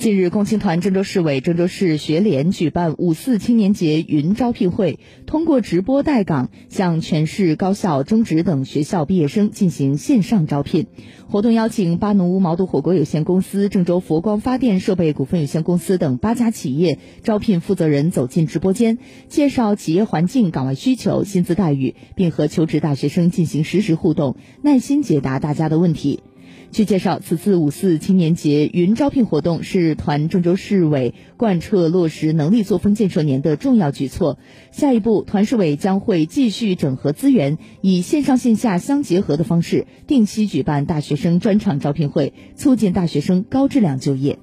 近日，共青团郑州市委、郑州市学联举办五四青年节云招聘会，通过直播带岗，向全市高校、中职等学校毕业生进行线上招聘。活动邀请巴奴乌毛肚火锅有限公司、郑州佛光发电设备股份有限公司等八家企业招聘负责人走进直播间，介绍企业环境、岗位需求、薪资待遇，并和求职大学生进行实时互动，耐心解答大家的问题。据介绍，此次五四青年节云招聘活动是团郑州市委贯彻落实能力作风建设年的重要举措。下一步，团市委将会继续整合资源，以线上线下相结合的方式，定期举办大学生专场招聘会，促进大学生高质量就业。